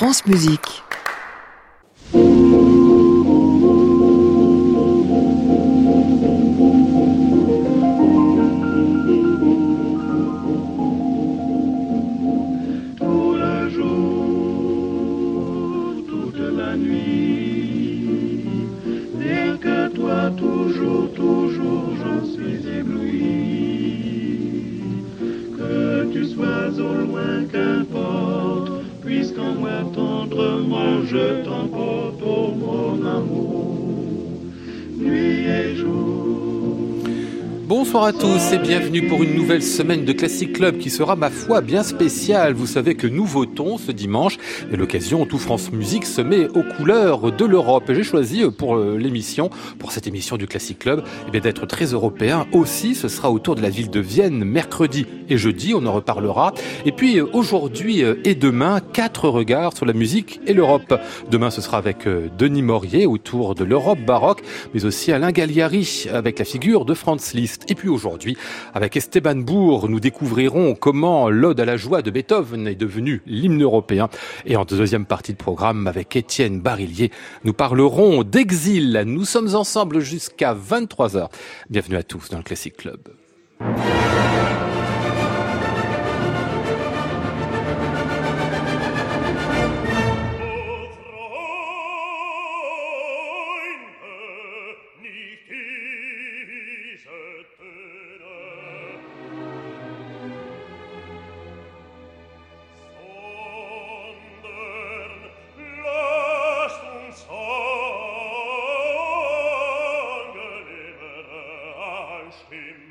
France Musique. À tous et bienvenue pour une nouvelle semaine de Classic Club qui sera, ma foi, bien spéciale. Vous savez que nous votons ce dimanche et l'occasion, tout France Musique se met aux couleurs de l'Europe. J'ai choisi euh, pour euh, l'émission, pour cette émission du Classic Club, eh d'être très européen aussi. Ce sera autour de la ville de Vienne mercredi et jeudi, on en reparlera. Et puis euh, aujourd'hui et demain, quatre regards sur la musique et l'Europe. Demain, ce sera avec Denis Maurier autour de l'Europe baroque, mais aussi Alain Galliari avec la figure de Franz Liszt. Et puis aujourd'hui, avec Esteban Bourg, nous découvrirons comment l'Ode à la joie de Beethoven est devenue l'hymne européen. Et en deuxième partie de programme, avec Étienne Barillier, nous parlerons d'exil. Nous sommes ensemble jusqu'à 23h. Bienvenue à tous dans le Classic Club. Him.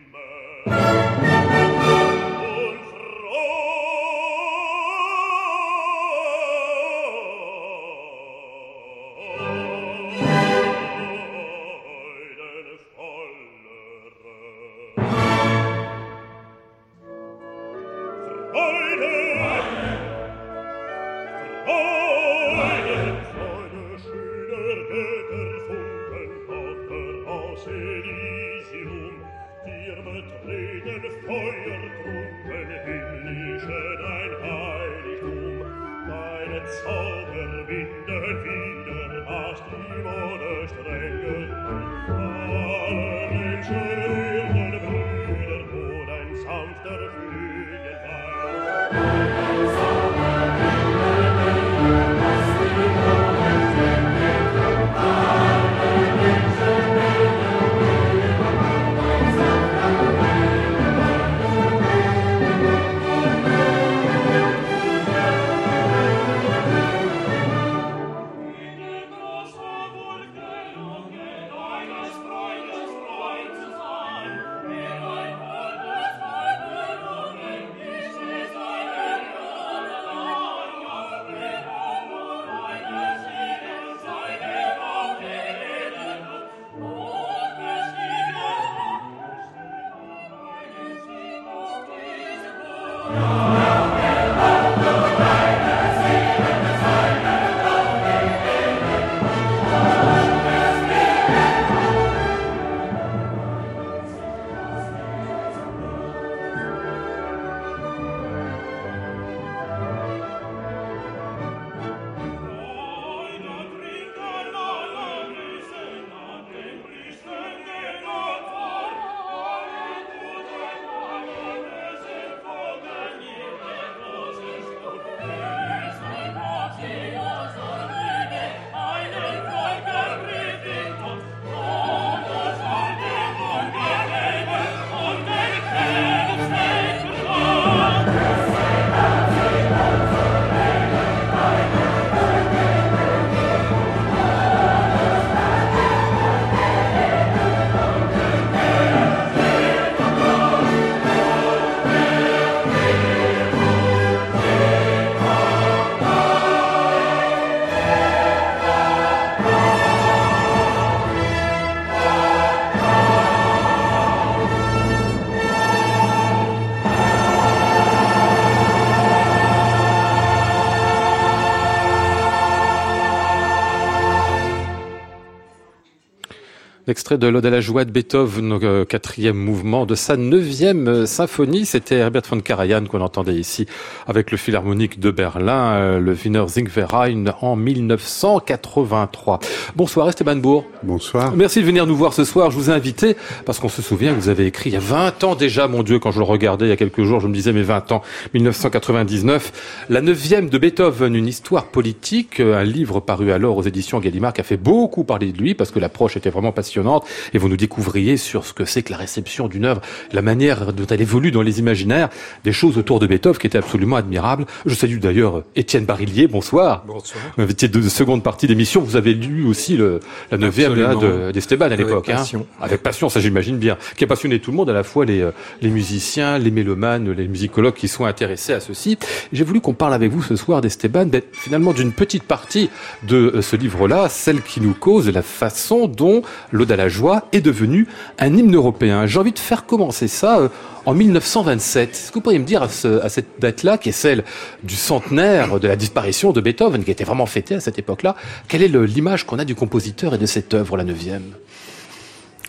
Extrait de l'Ode à la joie de Beethoven, euh, quatrième mouvement de sa neuvième euh, symphonie. C'était Herbert von Karajan qu'on entendait ici avec le Philharmonique de Berlin, euh, le Wiener Singverein en 1983. Bonsoir Esteban Bourg. Bonsoir. Merci de venir nous voir ce soir. Je vous ai invité parce qu'on se souvient que vous avez écrit il y a 20 ans déjà, mon Dieu, quand je le regardais il y a quelques jours, je me disais mes 20 ans, 1999. La neuvième de Beethoven, une histoire politique, un livre paru alors aux éditions Gallimard qui a fait beaucoup parler de lui parce que l'approche était vraiment passionnante et vous nous découvriez sur ce que c'est que la réception d'une œuvre, la manière dont elle évolue dans les imaginaires, des choses autour de Beethoven qui étaient absolument admirables. Je salue d'ailleurs Étienne Barillier, bonsoir. Bonsoir. Invité de seconde partie d'émission, vous avez lu aussi le, la neuvième d'Esteban à l'époque. Avec hein. passion. Avec passion, ça j'imagine bien. Qui a passionné tout le monde, à la fois les, euh, les musiciens, les mélomanes, les musicologues qui sont intéressés à ceci. J'ai voulu qu'on parle avec vous ce soir d'Esteban, finalement d'une petite partie de euh, ce livre-là, celle qui nous cause la façon dont l'Ode à la joie est devenu un hymne européen. J'ai envie de faire commencer ça euh, en 1927. Est-ce que vous pourriez me dire à, cette date-là, qui est celle du centenaire de la disparition de Beethoven, qui était vraiment fêtée à cette époque-là, quelle est l'image qu'on a du compositeur et de cette œuvre, la neuvième?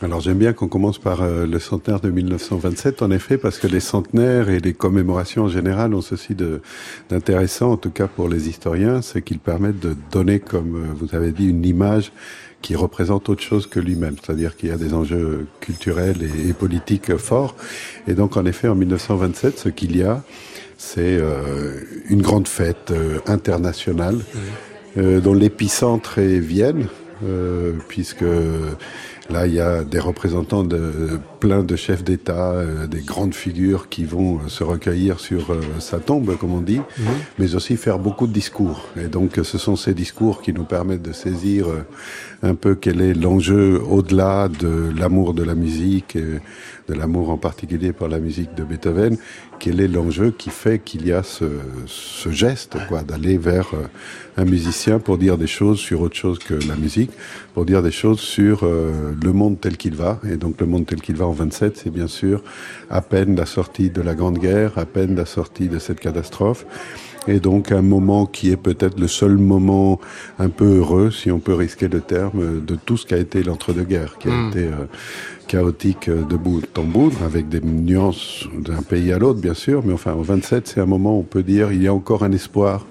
Alors j'aime bien qu'on commence par euh, le centenaire de 1927, en effet, parce que les centenaires et les commémorations en général ont ceci d'intéressant, en tout cas pour les historiens, c'est qu'ils permettent de donner, comme euh, vous avez dit, une image qui représente autre chose que lui-même, c'est-à-dire qu'il y a des enjeux culturels et, politiques forts. Et donc, en effet, en 1927, ce qu'il y a, c'est euh, une grande fête euh, internationale euh, dont l'épicentre est Vienne, puisque Là, il y a des représentants de plein de chefs d'État, des grandes figures qui vont se recueillir sur sa tombe, comme on dit, mais aussi faire beaucoup de discours. Et donc, ce sont ces discours qui nous permettent de saisir un peu quel est l'enjeu au-delà de l'amour de la musique, de l'amour en particulier pour la musique de Beethoven, quel est l'enjeu qui fait qu'il y a ce, ce geste, quoi, d'aller vers un musicien pour dire des choses sur autre chose que la musique, pour dire des choses sur le monde tel qu'il va. Et donc le monde tel qu'il va en 27, c'est bien sûr à peine la sortie de la Grande Guerre, à peine la sortie de cette catastrophe. Et donc un moment qui est peut-être le seul moment un peu heureux, si on peut risquer le terme, de tout ce qu'a été l'entre-deux-guerres, qui a hmm. été euh, chaotique de bout en bout, avec des nuances d'un pays à l'autre, bien sûr. Mais enfin, en 27, c'est un moment où on peut dire il y a encore un espoir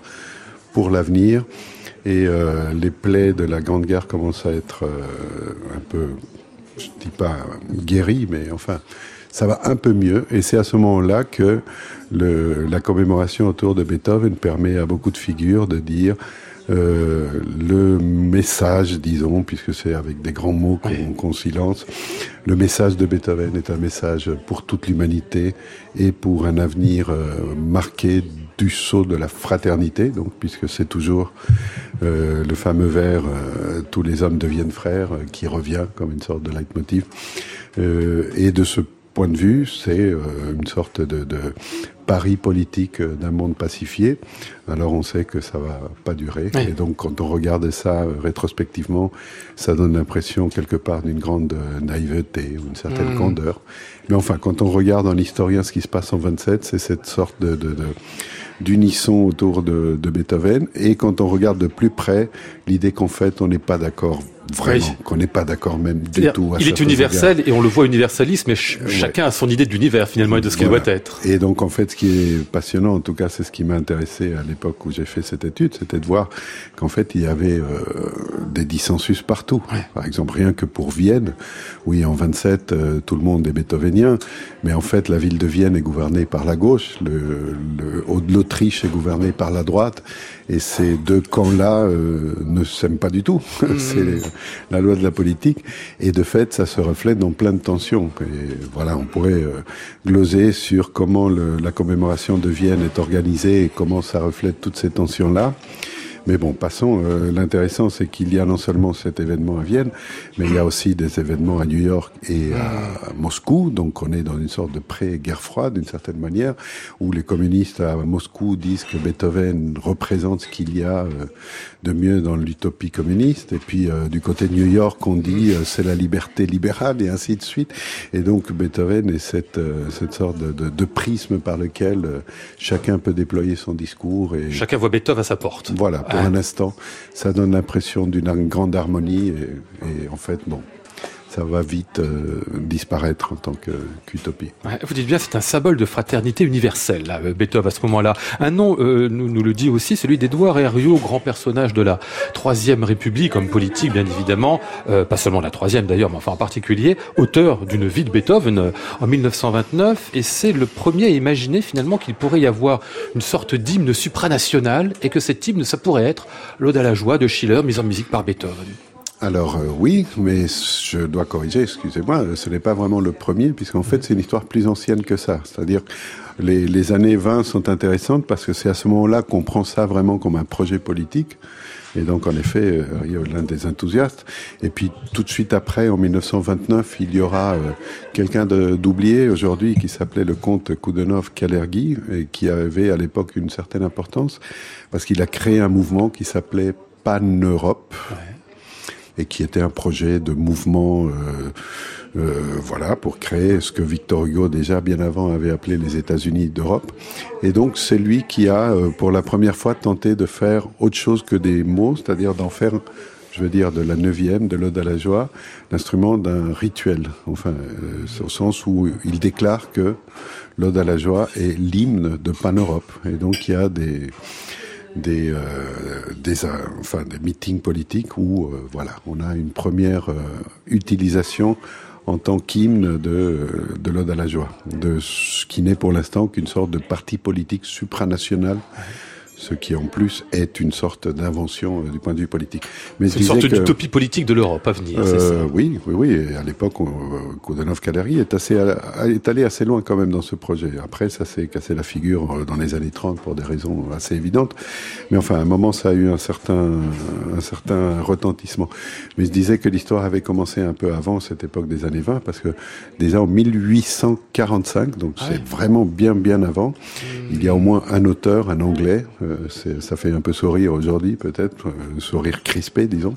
pour l'avenir. Et euh, les plaies de la Grande Guerre commencent à être euh, un peu, je dis pas guéries, mais enfin, ça va un peu mieux. Et c'est à ce moment-là que le, la commémoration autour de Beethoven permet à beaucoup de figures de dire euh, le message, disons, puisque c'est avec des grands mots qu'on qu silence, le message de Beethoven est un message pour toute l'humanité et pour un avenir euh, marqué du sceau de la fraternité, donc puisque c'est toujours euh, le fameux vers euh, tous les hommes deviennent frères euh, qui revient comme une sorte de leitmotiv. et de ce point de vue, c'est une sorte de, de pari politique d'un monde pacifié. Alors on sait que ça va pas durer. Et donc quand on regarde ça rétrospectivement, ça donne l'impression quelque part d'une grande naïveté ou une certaine mmh. candeur. Mais enfin, quand on regarde en historien ce qui se passe en 27, c'est cette sorte de, de, de d'unisson autour de, de, Beethoven. Et quand on regarde de plus près, l'idée qu'en fait, on n'est pas d'accord Vraiment, qu'on n'est pas d'accord même du tout. il est universel et on le voit universaliste, mais chacun a son idée d'univers finalement et de ce qu'il doit être. Et donc en fait, ce qui est passionnant, en tout cas, c'est ce qui m'a intéressé à l'époque où j'ai fait cette étude, c'était de voir qu'en fait il y avait euh, des dissensus partout. Par exemple, rien que pour Vienne, oui, en 27, euh, tout le monde est beethovenien, mais en fait la ville de Vienne est gouvernée par la gauche, le, le l'Autriche est gouvernée par la droite, et ces deux camps-là euh, ne s'aiment pas du tout. c'est mmh. la loi de la politique. Et de fait, ça se reflète dans plein de tensions. Et voilà, on pourrait euh, gloser sur comment le, la commémoration de Vienne est organisée et comment ça reflète toutes ces tensions-là. Mais bon, passons. Euh, l'intéressant, c'est qu'il y a non seulement cet événement à Vienne, mais il y a aussi des événements à New York et à Moscou. Donc on est dans une sorte de pré-guerre froide, d'une certaine manière, où les communistes à Moscou disent que Beethoven représente ce qu'il y a euh, de mieux dans l'utopie communiste. Et puis euh, du côté de New York, on dit c'est la liberté libérale et ainsi de suite. Et donc Beethoven est cette, cette sorte de, de, de prisme par lequel chacun peut déployer son discours. Et... Chacun voit Beethoven à sa porte. Voilà un instant. Ça donne l'impression d'une grande harmonie et, et, en fait, bon, ça va vite euh, disparaître en tant qu'utopie. vous dites bien, c'est un symbole de fraternité universelle, là, Beethoven, à ce moment-là. Un nom euh, nous, le dit aussi, celui d'Edouard Herriot, grand personnage de la Troisième République, comme politique, bien évidemment, euh, pas seulement la Troisième d'ailleurs, mais enfin en particulier, auteur d'une vie de Beethoven en 1929, et c'est le premier à imaginer finalement qu'il pourrait y avoir une sorte d'hymne supranational, et que cet hymne, ça pourrait être l'Ode à la joie de Schiller, mise en musique par Beethoven. Alors euh, oui, mais je dois corriger, excusez-moi, ce n'est pas vraiment le premier, puisqu'en fait c'est une histoire plus ancienne que ça. C'est-à-dire les, les années 20 sont intéressantes parce que c'est à ce moment-là qu'on prend ça vraiment comme un projet politique. Et donc, en effet, euh, il y a l'un des enthousiastes. Et puis, tout de suite après, en 1929, il y aura euh, quelqu'un d'oublié aujourd'hui qui s'appelait le comte Koudenov Kalergi et qui avait à l'époque une certaine importance parce qu'il a créé un mouvement qui s'appelait Pan-Europe et qui était un projet de mouvement, euh, euh, voilà, pour créer ce que Victor Hugo déjà bien avant avait appelé les États-Unis d'Europe. Et donc c'est lui qui a, euh, pour la première fois, tenté de faire autre chose que des mots, c'est-à-dire d'en faire je veux dire de la neuvième, de l'Ode à la joie, l'instrument d'un rituel. Enfin, euh, au sens où il déclare que l'Ode à la joie est l'hymne de Pan-Europe. Et donc il y a des, des, euh, des, euh, enfin, des meetings politiques où euh, voilà, on a une première utilisation en tant qu'hymne de, de l'Ode à la joie, de ce qui n'est pour l'instant qu'une sorte de parti politique supranational ce qui en plus est une sorte d'invention euh, du point de vue politique. Mais c'est une sorte d'utopie politique de l'Europe à venir. Euh, ça oui, oui, oui. Et à l'époque, Koudanov Kaleri est assez est allé assez loin quand même dans ce projet. Après, ça s'est cassé la figure euh, dans les années 30 pour des raisons assez évidentes. Mais enfin, à un moment, ça a eu un certain un certain retentissement. Mais je disais que l'histoire avait commencé un peu avant cette époque des années 20 parce que déjà en 1845, donc ah c'est vraiment bien bien avant, hmm. il y a au moins un auteur, un anglais. Euh, euh, ça fait un peu sourire aujourd'hui peut-être, euh, sourire crispé disons,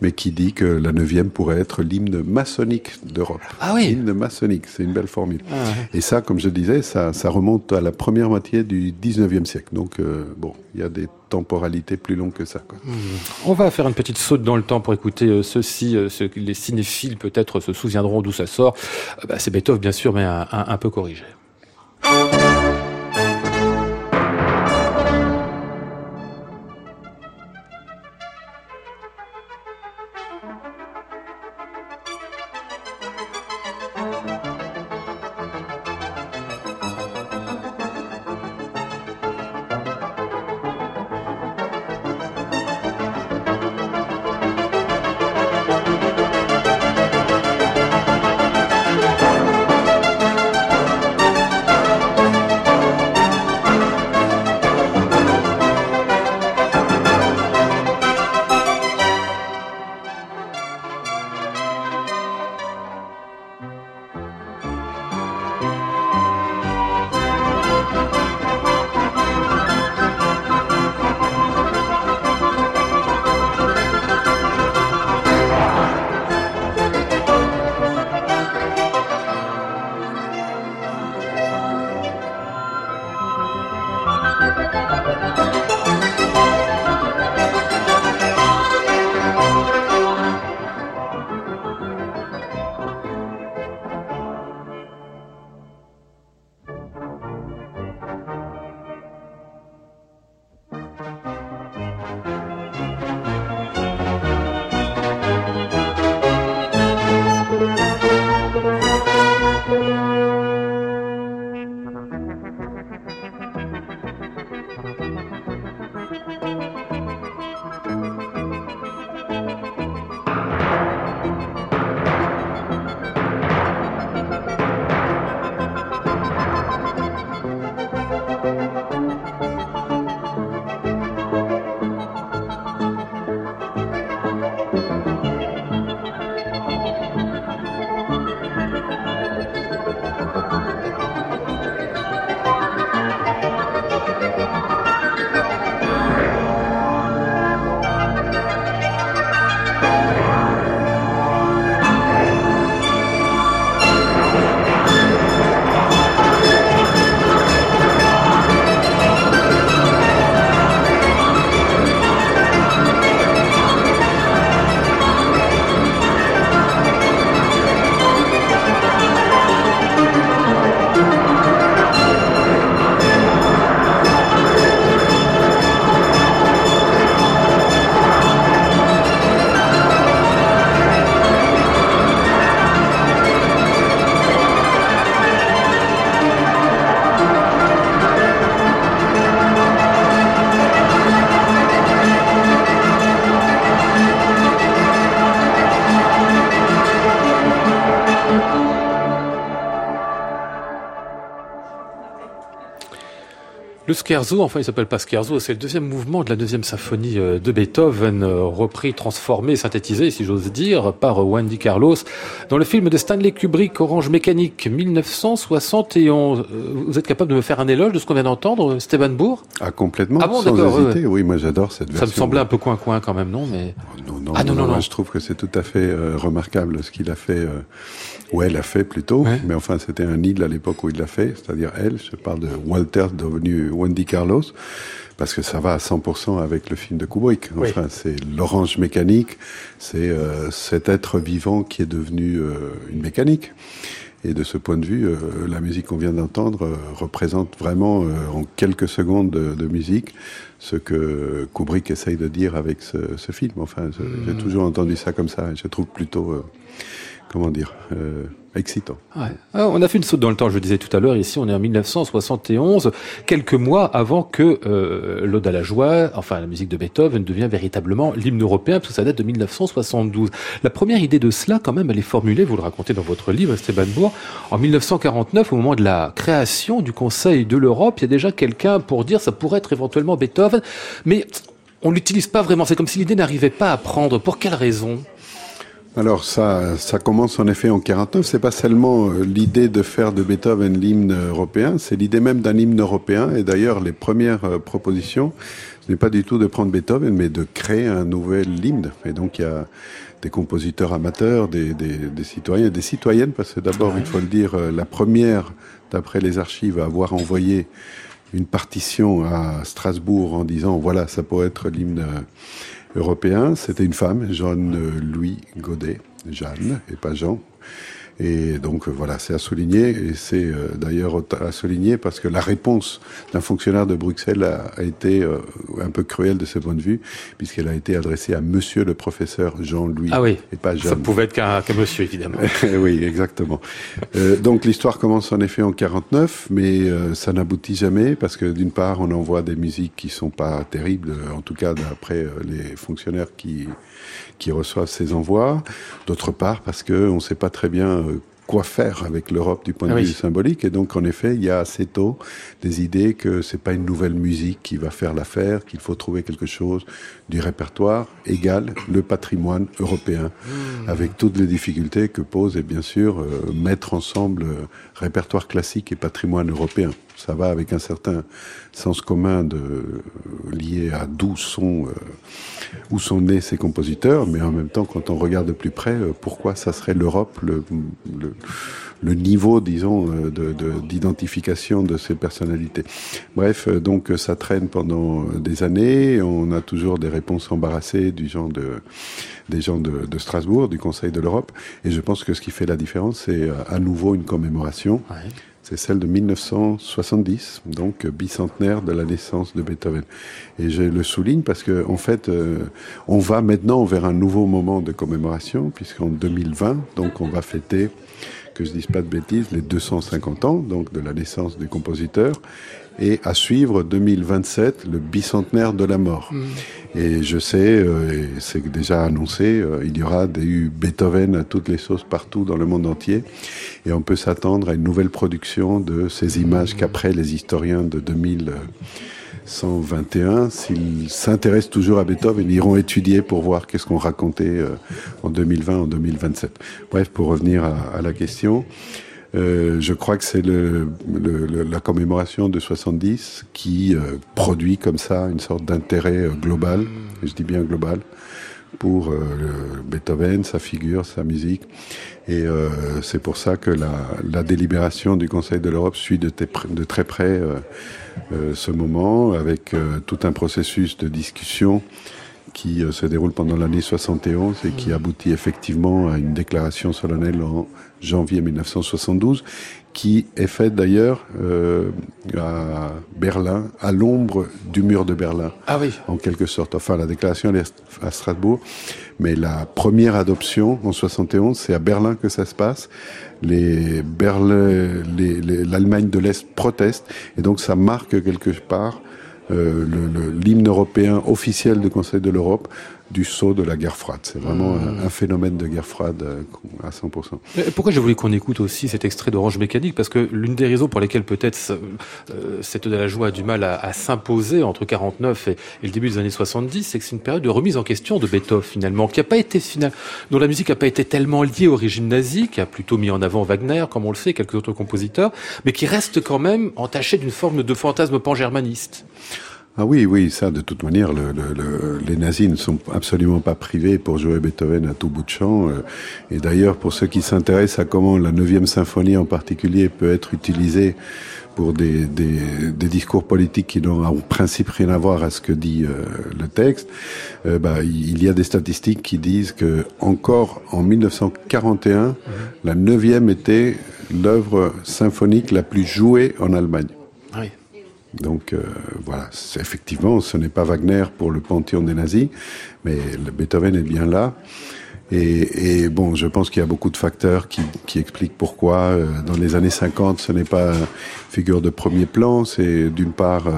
mais qui dit que la neuvième pourrait être l'hymne maçonnique d'Europe. Ah oui L'hymne maçonnique, c'est une belle formule. Ah Et ça, comme je disais, ça, ça remonte à la première moitié du 19e siècle. Donc euh, bon, il y a des temporalités plus longues que ça. Quoi. Mmh. On va faire une petite saute dans le temps pour écouter ceci. Ce, les cinéphiles peut-être se souviendront d'où ça sort. Bah, c'est Beethoven bien sûr, mais un, un peu corrigé. Scherzo, enfin il s'appelle pas scherzo, c'est le deuxième mouvement de la deuxième symphonie euh, de Beethoven, euh, repris, transformé, synthétisé, si j'ose dire, par Wendy Carlos, dans le film de Stanley Kubrick, Orange Mécanique, 1971. Vous êtes capable de me faire un éloge de ce qu'on vient d'entendre, Stéban Bourg? Ah, complètement, Ah bon, sans. Oui, moi j'adore cette version. Ça me semblait un peu coin-coin quand même, non mais... Oh, Non, non, Ah, non, non, non, non. je trouve que c'est tout à fait euh, remarquable ce qu'il a fait, euh, ou elle a fait plutôt, Ouais. mais enfin c'était un île à l'époque où il l'a fait, c'est-à-dire elle, je parle de Walter devenu Wendy Carlos, parce que ça va à 100% avec le film de Kubrick. Oui. Enfin, c'est l'orange mécanique, c'est euh, cet être vivant qui est devenu euh, une mécanique. Et de ce point de vue, euh, la musique qu'on vient d'entendre représente vraiment en quelques secondes de, de musique ce que Kubrick essaye de dire avec ce, ce film. Enfin, je- Hmm. j'ai toujours entendu ça comme ça. et Je trouve plutôt, comment dire, euh, excitant. Ah, on a fait une saute dans le temps, je le disais tout à l'heure, ici on est en 1971, quelques mois avant que euh, l'Ode à la joie, enfin la musique de Beethoven, devienne véritablement l'hymne européen, parce que ça date de 1972. La première idée de cela, quand même, elle est formulée, vous le racontez dans votre livre, Esteban Bourg, en 1949, au moment de la création du Conseil de l'Europe, il y a déjà quelqu'un pour dire ça pourrait être éventuellement Beethoven, mais on l'utilise pas vraiment, c'est comme si l'idée n'arrivait pas à prendre. Pour quelle raison? Alors ça, ça commence en effet en 49. C'est pas seulement euh, l'idée de faire de Beethoven l'hymne européen, c'est l'idée même d'un hymne européen. Et d'ailleurs, les premières euh, propositions, ce n'est pas du tout de prendre Beethoven, mais de créer un nouvel hymne. Et donc il y a des compositeurs amateurs, des, des, des citoyens, des citoyennes, parce que d'abord, il faut le dire, euh, la première, d'après les archives, à avoir envoyé une partition à Strasbourg en disant voilà, ça pourrait être l'hymne européen. C'était une femme, Jeanne euh, Louis Godet, Jeanne et pas Jean. Et donc euh, voilà, c'est à souligner et c'est euh, d'ailleurs à souligner parce que la réponse d'un fonctionnaire de Bruxelles a, a été euh, un peu cruelle de ce point de vue puisqu'elle a été adressée à Monsieur le professeur Jean-Louis Ah oui, et pas ça Jeanne. pouvait être qu'un qu'un monsieur, évidemment. oui, exactement. Euh, donc l'histoire commence en effet en 49, mais euh, ça n'aboutit jamais parce que d'une part on envoie des musiques qui sont pas terribles, en tout cas d'après euh, les fonctionnaires qui qui reçoivent ces envois. D'autre part parce que on sait pas très bien euh, quoi faire avec l'Europe du point de Ah oui. vue symbolique et donc en effet il y a assez tôt des idées que c'est pas une nouvelle musique qui va faire l'affaire, qu'il faut trouver quelque chose du répertoire égal le patrimoine européen avec toutes les difficultés que pose et bien sûr euh, mettre ensemble euh, répertoire classique et patrimoine européen. Ça va avec un certain sens commun lié à d'où sont, euh, où sont nés ces compositeurs, mais en même temps, quand on regarde de plus près, euh, pourquoi ça serait l'Europe le, niveau, disons, euh, de- de- d'identification de, ces personnalités. Bref, donc ça traîne pendant des années. On a toujours des réponses embarrassées du genre de des gens de, Strasbourg, du Conseil de l'Europe. Et je pense que ce qui fait la différence, c'est à nouveau une commémoration. C'est celle de 1970, donc euh, bicentenaire de la naissance de Beethoven. Et je le souligne parce que, en fait, euh, on va maintenant vers un nouveau moment de commémoration, puisqu'en 2020, donc on va fêter, que je dise pas de bêtises, les 250 ans, de la naissance du compositeur, et à suivre 2027, le bicentenaire de la mort. Et je sais, euh, c'est déjà annoncé, euh, il y aura des Beethoven à toutes les sauces partout dans le monde entier. Et on peut s'attendre à une nouvelle production de ces images qu'après les historiens de 2121, s'ils s'intéressent toujours à Beethoven, ils iront étudier pour voir qu'est-ce qu'on racontait euh, en 2020, en 2027. Bref, pour revenir à, à la question, euh, je crois que c'est le, le- le- la commémoration de 70 qui euh, produit comme ça une sorte d'intérêt euh, global, je dis bien global, pour Beethoven, sa figure, sa musique. Et c'est pour ça que la, la délibération du Conseil de l'Europe suit de, de très près ce moment, avec tout un processus de discussion qui se déroule pendant l'année 71 et qui aboutit effectivement à une déclaration solennelle en janvier 1972, qui est faite d'ailleurs euh, à Berlin, à l'ombre du mur de Berlin Ah oui. en quelque sorte. Enfin, la déclaration elle est à Strasbourg, mais la première adoption en 71, c'est à Berlin que ça se passe. Les Berlin, les- les- l'Allemagne de l'Est proteste, et donc ça marque quelque part euh, l'hymne européen officiel du Conseil de l'Europe du saut de la guerre froide. C'est vraiment Mmh. un, un phénomène de guerre froide euh, à 100%. Mais Pourquoi j'ai voulu qu'on écoute aussi cet extrait d'Orange Mécanique? Parce que l'une des raisons pour lesquelles peut-être euh, cette de la joie a du mal à, à s'imposer entre 49 et, et le début des années 70, c'est que c'est une période de remise en question de Beethoven finalement, qui a pas été final, dont la musique n'a pas été tellement liée au régime nazi, qui a plutôt mis en avant Wagner, comme on le sait, et quelques autres compositeurs, mais qui reste quand même entaché d'une forme de fantasme pan-germaniste. Ah oui, oui, ça, de toute manière, le, le, le, les nazis ne sont absolument pas privés pour jouer Beethoven à tout bout de champ. euh, Et d'ailleurs, pour ceux qui s'intéressent à comment la neuvième symphonie en particulier peut être utilisée pour des, des, des discours politiques qui n'ont en principe rien à voir à ce que dit euh, le texte, euh, bah, il y a des statistiques qui disent que encore en 1941, la neuvième était l'œuvre symphonique la plus jouée en Allemagne. Oui. Donc euh, voilà, effectivement, ce n'est pas Wagner pour le panthéon des nazis, mais le Beethoven est bien là. Et, et bon, je pense qu'il y a beaucoup de facteurs qui, qui expliquent pourquoi euh, dans les années 50, ce n'est pas une figure de premier plan. C'est d'une part euh,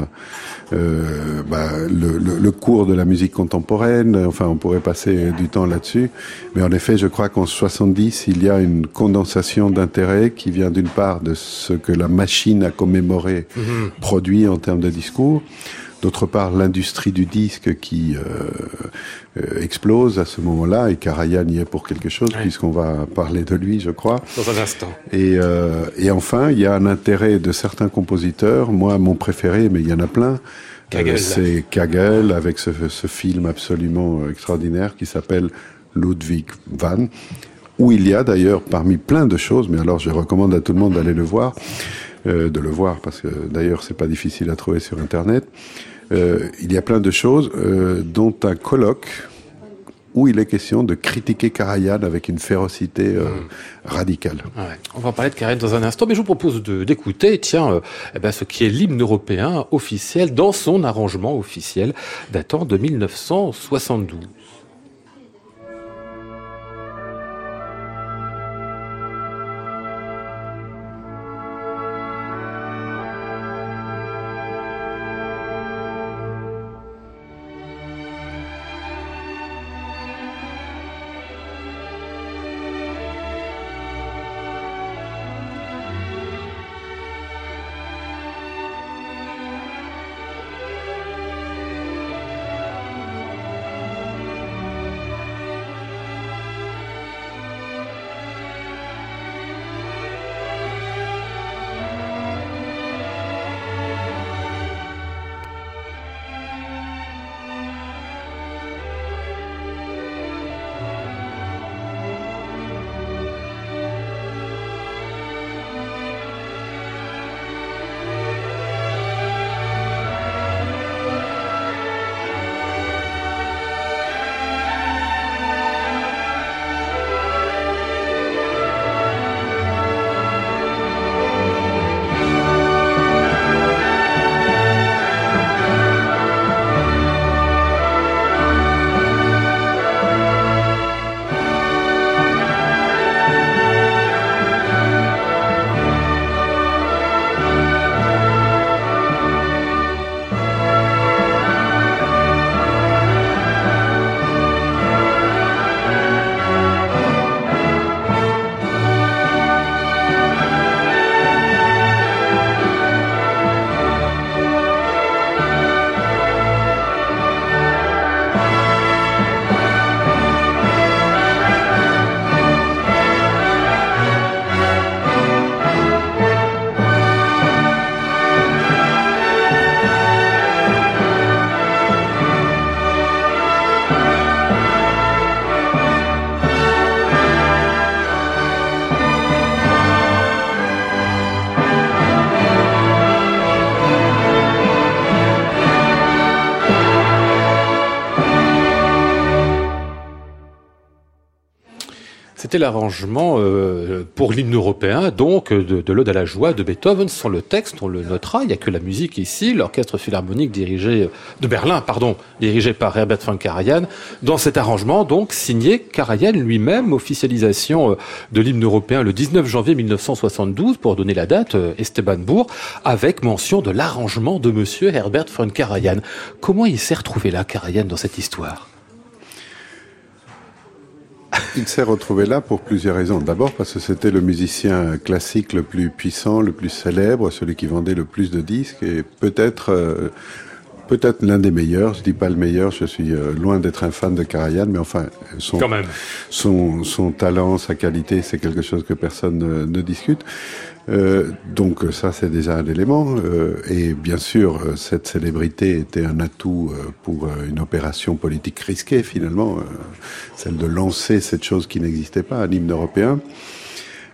euh, bah, le, le, le, cours de la musique contemporaine. Enfin, on pourrait passer du temps là-dessus. Mais en effet, je crois qu'en 70, il y a une condensation d'intérêt qui vient d'une part de ce que la machine à commémorer mmh. produit en termes de discours. D'autre part, l'industrie du disque qui euh, euh, explose à ce moment-là, et Karajan y est pour quelque chose, Ouais. puisqu'on va parler de lui, je crois. Dans un instant. Et, euh, et enfin, il y a un intérêt de certains compositeurs. Moi, mon préféré, mais il y en a plein. Euh, c'est Kagel avec ce, ce film absolument euh, extraordinaire qui s'appelle Ludwig van, où il y a d'ailleurs parmi plein de choses, mais alors je recommande à tout le monde d'aller le voir, de le voir parce que d'ailleurs c'est pas difficile à trouver sur internet. Euh, il y a plein de choses, euh, dont un colloque où il est question de critiquer Karajan avec une férocité euh, radicale. Ouais. On va en parler de Karen dans un instant, mais je vous propose d'écouter, tiens, euh, eh ben, ce qui est l'hymne européen officiel dans son arrangement officiel datant de 1972. C'était l'arrangement euh, pour l'hymne européen, donc de, de l'Ode à la joie de Beethoven. Sans le texte, on le notera, il n'y a que la musique ici, l'orchestre philharmonique dirigé de Berlin, pardon, dirigé par Herbert von Karajan. Dans cet arrangement, donc signé Karajan lui-même, officialisation euh, de l'hymne européen le 19 janvier 1972, pour donner la date, euh, Esteban Bourg, avec mention de l'arrangement de Monsieur Herbert von Karajan. Comment il s'est retrouvé là, Karajan, dans cette histoire? Il s'est retrouvé là pour plusieurs raisons. D'abord parce que c'était le musicien classique le plus puissant, le plus célèbre, celui qui vendait le plus de disques et peut-être euh, peut-être l'un des meilleurs. Je dis pas le meilleur, je suis euh, loin d'être un fan de Karajan, mais enfin son Quand même. son, son talent, sa qualité, c'est quelque chose que personne ne, ne discute. Euh, donc ça, c'est déjà un élément. Euh, et bien sûr, euh, cette célébrité était un atout euh, pour une opération politique risquée, finalement, euh, celle de lancer cette chose qui n'existait pas, un hymne européen.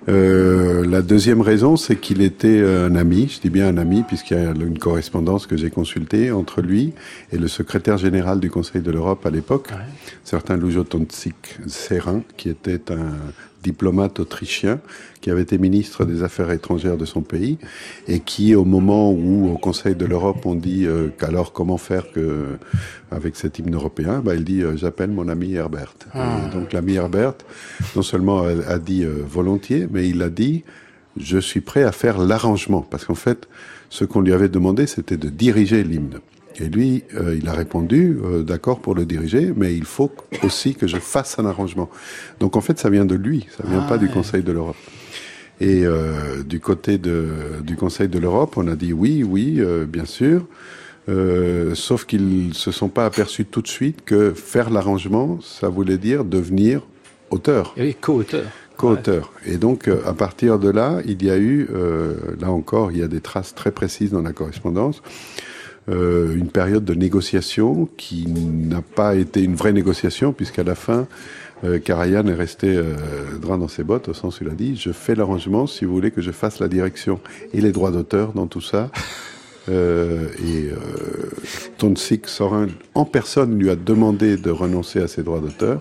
Euh, la deuxième raison, c'est qu'il était un ami, je dis bien un ami, puisqu'il y a une correspondance que j'ai consultée entre lui et le secrétaire général du Conseil de l'Europe à l'époque, Ouais. certain Lujo Serin, qui était un diplomate autrichien, qui avait été ministre des Affaires étrangères de son pays, et qui, au moment où au Conseil de l'Europe on dit euh, qu'alors comment faire que avec cet hymne européen, bah, il dit euh, j'appelle mon ami Herbert. Ah. Et donc l'ami Herbert, non seulement a, a dit euh, volontiers, mais il a dit je suis prêt à faire l'arrangement, parce qu'en fait, ce qu'on lui avait demandé, c'était de diriger l'hymne. Et lui, euh, il a répondu, euh, d'accord pour le diriger, mais il faut aussi que je fasse un arrangement. Donc en fait, ça vient de lui, ça vient Ah, pas du ouais. Conseil de l'Europe. Et euh, du côté de, du Conseil de l'Europe, on a dit oui, oui, bien sûr. Sauf qu'ils se sont pas aperçus tout de suite que faire l'arrangement, ça voulait dire devenir auteur Et oui, co-auteur. co-auteur. Et donc, à partir de là, il y a eu, là encore, il y a des traces très précises dans la correspondance, euh, une période de négociation qui n'a pas été une vraie négociation, puisqu'à la fin, euh, Karajan est resté euh, droit dans ses bottes, au sens où il a dit, je fais l'arrangement si vous voulez que je fasse la direction et les droits d'auteur dans tout ça. Euh, et euh, Tonsik Sorin, en personne, lui a demandé de renoncer à ses droits d'auteur.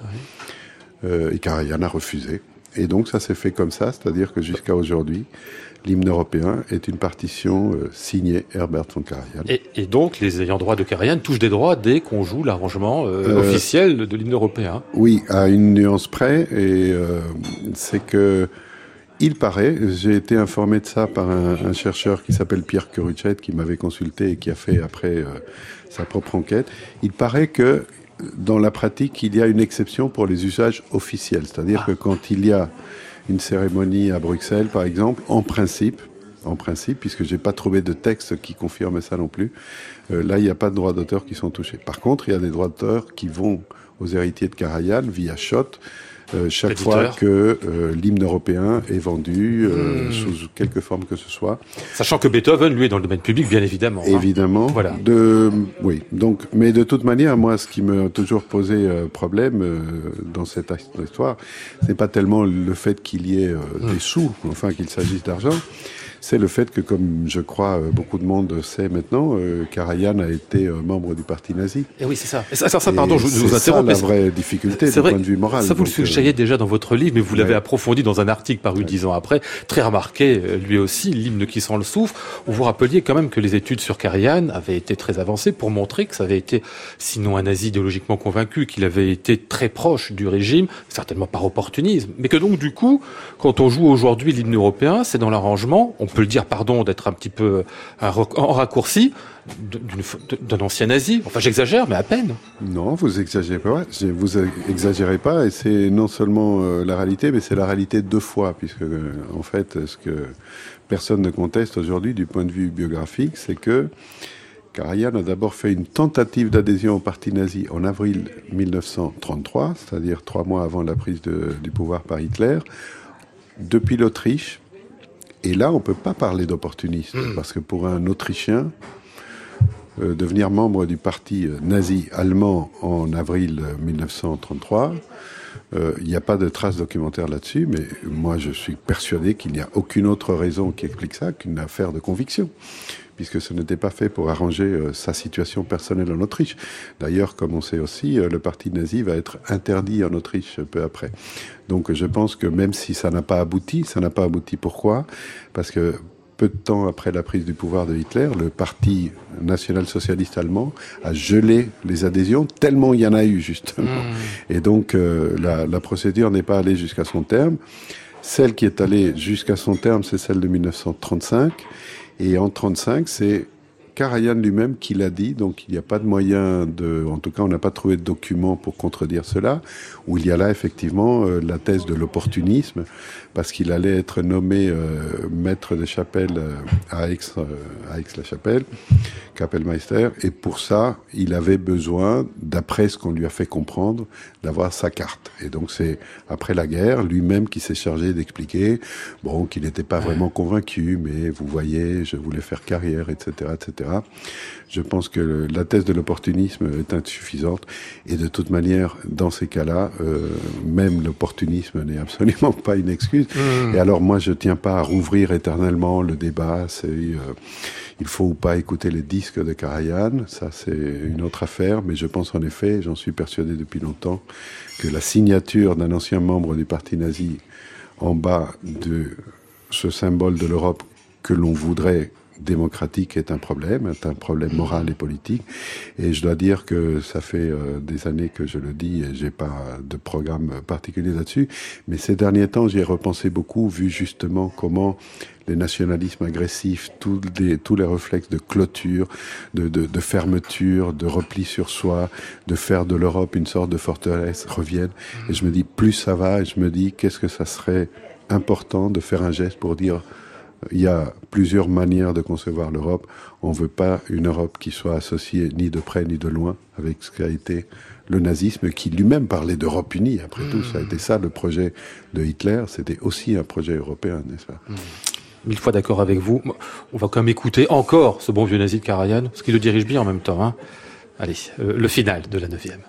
Euh, et Karajan a refusé. Et donc ça s'est fait comme ça, c'est-à-dire que jusqu'à aujourd'hui, l'hymne européen est une partition euh, signée Herbert von Karajan. Et, et donc, les ayants droit de Karajan touchent des droits dès qu'on joue l'arrangement euh, Euh, officiel de l'hymne européen. Oui, à une nuance près, et c'est que il paraît, j'ai été informé de ça par un, un chercheur qui s'appelle Pierre Curuchet, qui m'avait consulté et qui a fait après euh, sa propre enquête. Il paraît que dans la pratique, il y a une exception pour les usages officiels, c'est-à-dire que quand il y a une cérémonie à Bruxelles, par exemple, en principe, en principe, puisque j'ai pas trouvé de texte qui confirme ça non plus, euh, là, il n'y a pas de droits d'auteur qui sont touchés. Par contre, il y a des droits d'auteur qui vont aux héritiers de Karajan via Schott, euh, chaque fois que euh, l'hymne européen est vendu euh, Hmm. sous quelque forme que ce soit. Sachant que Beethoven, lui, est dans le domaine public, bien évidemment. hein. Évidemment. Voilà. De, oui. Donc, mais de toute manière, moi, ce qui m'a toujours posé euh, problème euh, dans cette histoire, c'est pas tellement le fait qu'il y ait euh, Hmm. des sous, enfin qu'il s'agisse d'argent. C'est le fait que, comme je crois euh, beaucoup de monde sait maintenant, euh, Karajan a été euh, membre du parti nazi. Et oui, c'est ça. Et ça, ça, ça, pardon, je, je vous c'est ça interromps. la mais vraie difficulté c'est du vrai, point de vue moral. Ça, vous le Donc, euh, suggériez déjà dans votre livre, mais vous l'avez ouais. approfondi dans un article paru dix ans après, très remarqué, lui aussi, l'hymne qui sent le souffle, où vous rappeliez quand même que les études sur Karajan avaient été très avancées pour montrer que ça avait été, sinon un nazi idéologiquement convaincu, qu'il avait été très proche du régime, certainement par opportunisme, mais que donc du coup, quand on joue aujourd'hui l'hymne européen, c'est dans l'arrangement, on peut le dire, pardon, d'être un petit peu roc- en raccourci, d'un ancien nazi. Enfin, j'exagère, mais à peine. Non, vous exagérez pas. Vous exagérez pas, et c'est non seulement euh, la réalité, mais c'est la réalité deux fois, puisque euh, en fait, ce que personne ne conteste aujourd'hui du point de vue biographique, c'est que Karajan a d'abord fait une tentative d'adhésion au parti nazi en avril 1933, c'est-à-dire trois mois avant la prise du pouvoir par Hitler, depuis l'Autriche. Et là, on peut pas parler d'opportuniste, parce que pour un Autrichien, euh, devenir membre du parti euh, nazi allemand en avril euh, 1933. Euh, Il n'y a pas de traces documentaires là-dessus, mais moi je suis persuadé qu'il n'y a aucune autre raison qui explique ça qu'une affaire de conviction, puisque ce n'était pas fait pour arranger euh, sa situation personnelle en Autriche. D'ailleurs, comme on sait aussi, euh, le parti nazi va être interdit en Autriche peu après. Donc je pense que même si ça n'a pas abouti, ça n'a pas abouti pourquoi? Parce que peu de temps après la prise du pouvoir de Hitler, le parti national-socialiste allemand a gelé les adhésions, tellement il y en a eu justement. Et donc euh, la, la procédure n'est pas allée jusqu'à son terme. Celle qui est allée jusqu'à son terme, c'est celle de 1935. Et en 35, c'est Karajan lui-même qui l'a dit, donc il n'y a pas de moyen de, en tout cas, on n'a pas trouvé de document pour contredire cela, où il y a là effectivement euh, la thèse de l'opportunisme, parce qu'il allait être nommé euh, maître des chapelles euh, à Aix, à Aix-la-Chapelle, Kapellmeister, et pour ça, il avait besoin, d'après ce qu'on lui a fait comprendre, d'avoir sa carte. Et donc c'est après la guerre, lui-même qui s'est chargé d'expliquer, bon, qu'il n'était pas vraiment convaincu, mais vous voyez, je voulais faire carrière, etc., etc. Je pense que la thèse de l'opportunisme est insuffisante. Et de toute manière, dans ces cas-là, euh, même l'opportunisme n'est absolument pas une excuse. Mmh. Et alors moi, je tiens pas à rouvrir éternellement le débat. C'est euh, il faut ou pas écouter les disques de Karajan. Ça, c'est une autre affaire. Mais je pense en effet, j'en suis persuadé depuis longtemps, que la signature d'un ancien membre du parti nazi en bas de ce symbole de l'Europe que l'on voudrait démocratique est un problème, est un problème moral et politique. Et je dois dire que ça fait euh, des années que je le dis et j'ai pas de programme particulier là-dessus. Mais ces derniers temps, j'y ai repensé beaucoup, vu justement comment les nationalismes agressifs, tous les, tous réflexes de clôture, de, de, de, fermeture, de repli sur soi, de faire de l'Europe une sorte de forteresse reviennent. Et je me dis, plus ça va, et je me dis, qu'est-ce que ça serait important de faire un geste pour dire il y a plusieurs manières de concevoir l'Europe. On ne veut pas une Europe qui soit associée ni de près ni de loin avec ce qu'a été le nazisme, qui lui-même parlait d'Europe unie. Après tout, ça a été ça le projet de Hitler. C'était aussi un projet européen, n'est-ce pas? Mmh. Mille fois d'accord avec vous. On va quand même écouter encore ce bon vieux nazi de Karajan, ce qui le dirige bien en même temps. Hein. Allez, euh, le final de la neuvième.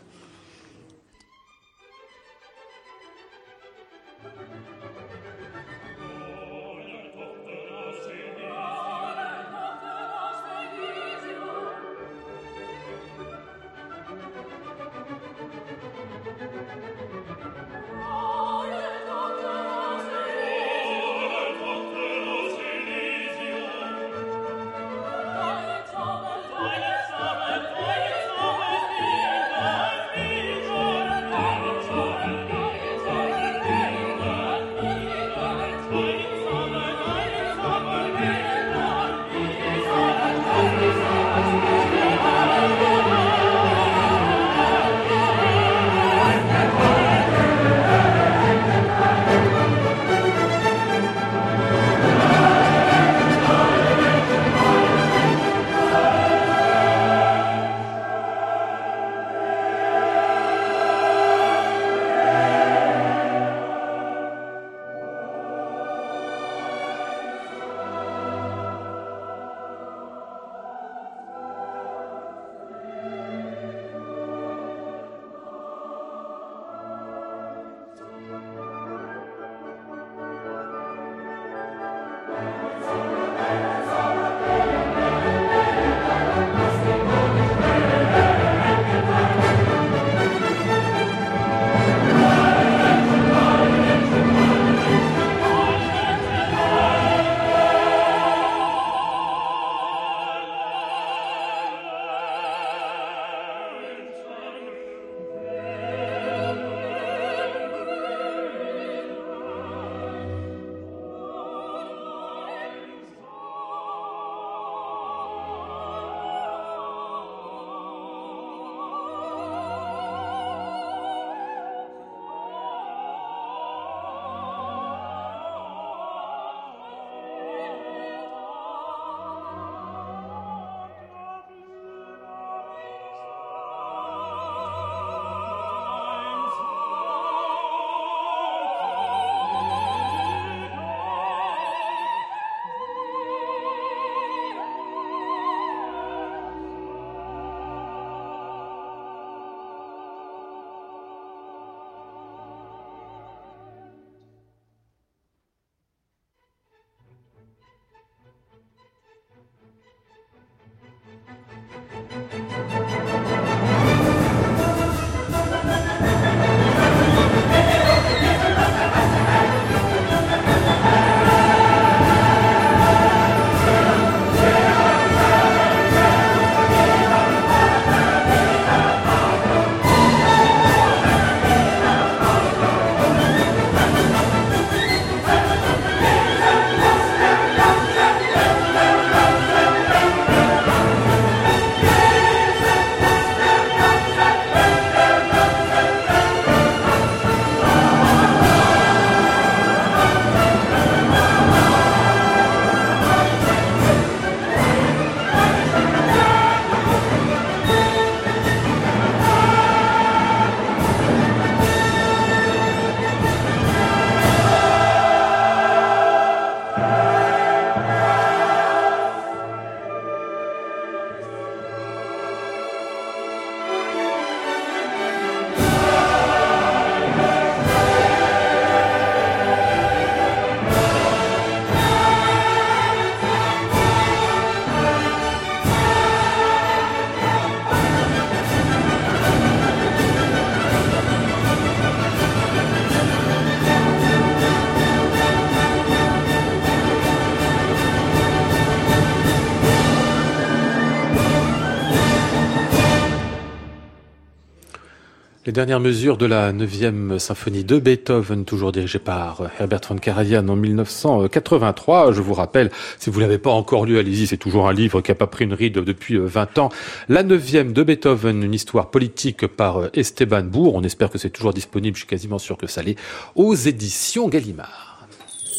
Les dernières mesures de la 9e symphonie de Beethoven, toujours dirigée par Herbert von Karajan en 1983. Je vous rappelle, si vous l'avez pas encore lu, allez-y, c'est toujours un livre qui n'a pas pris une ride depuis 20 ans. La 9e de Beethoven, une histoire politique par Esteban Bourg. On espère que c'est toujours disponible, je suis quasiment sûr que ça l'est, aux éditions Gallimard.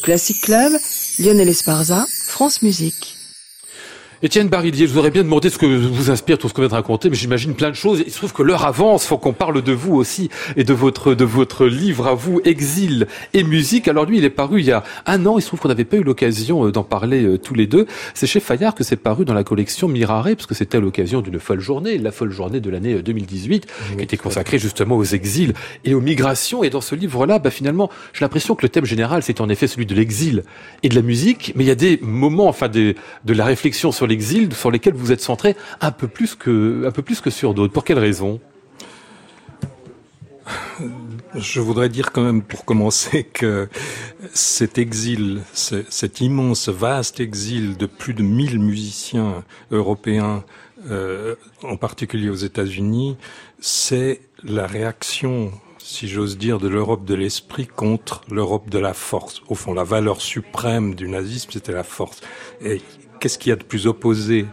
Classic Club, Lionel Esparza, France Musique. Étienne Barillier, je voudrais bien demander ce que vous inspire tout ce qu'on vient de raconter, mais j'imagine plein de choses. Il se trouve que l'heure avance, faut qu'on parle de vous aussi et de votre de votre livre à vous, Exil et musique. Alors lui, il est paru il y a un an. Il se trouve qu'on n'avait pas eu l'occasion euh, d'en parler euh, tous les deux. C'est chez Fayard que c'est paru dans la collection Mirare, parce que c'était à l'occasion d'une folle journée, la folle journée de l'année 2018, euh, qui était consacrée justement aux exils et aux migrations. Et dans ce livre-là, bah, finalement, j'ai l'impression que le thème général, c'est en effet celui de l'exil et de la musique, mais il y a des moments, enfin, de la réflexion sur les exil sur lesquels vous êtes centré un peu plus que, peu plus que sur d'autres. Pour quelle raison? Je voudrais dire quand même pour commencer que cet exil, cet immense, vaste exil de plus de 1000 musiciens européens, euh, en particulier aux États-Unis, c'est la réaction, si j'ose dire, de l'Europe de l'esprit contre l'Europe de la force. Au fond, la valeur suprême du nazisme, c'était la force. Et qu'est-ce qu'il y a de plus opposé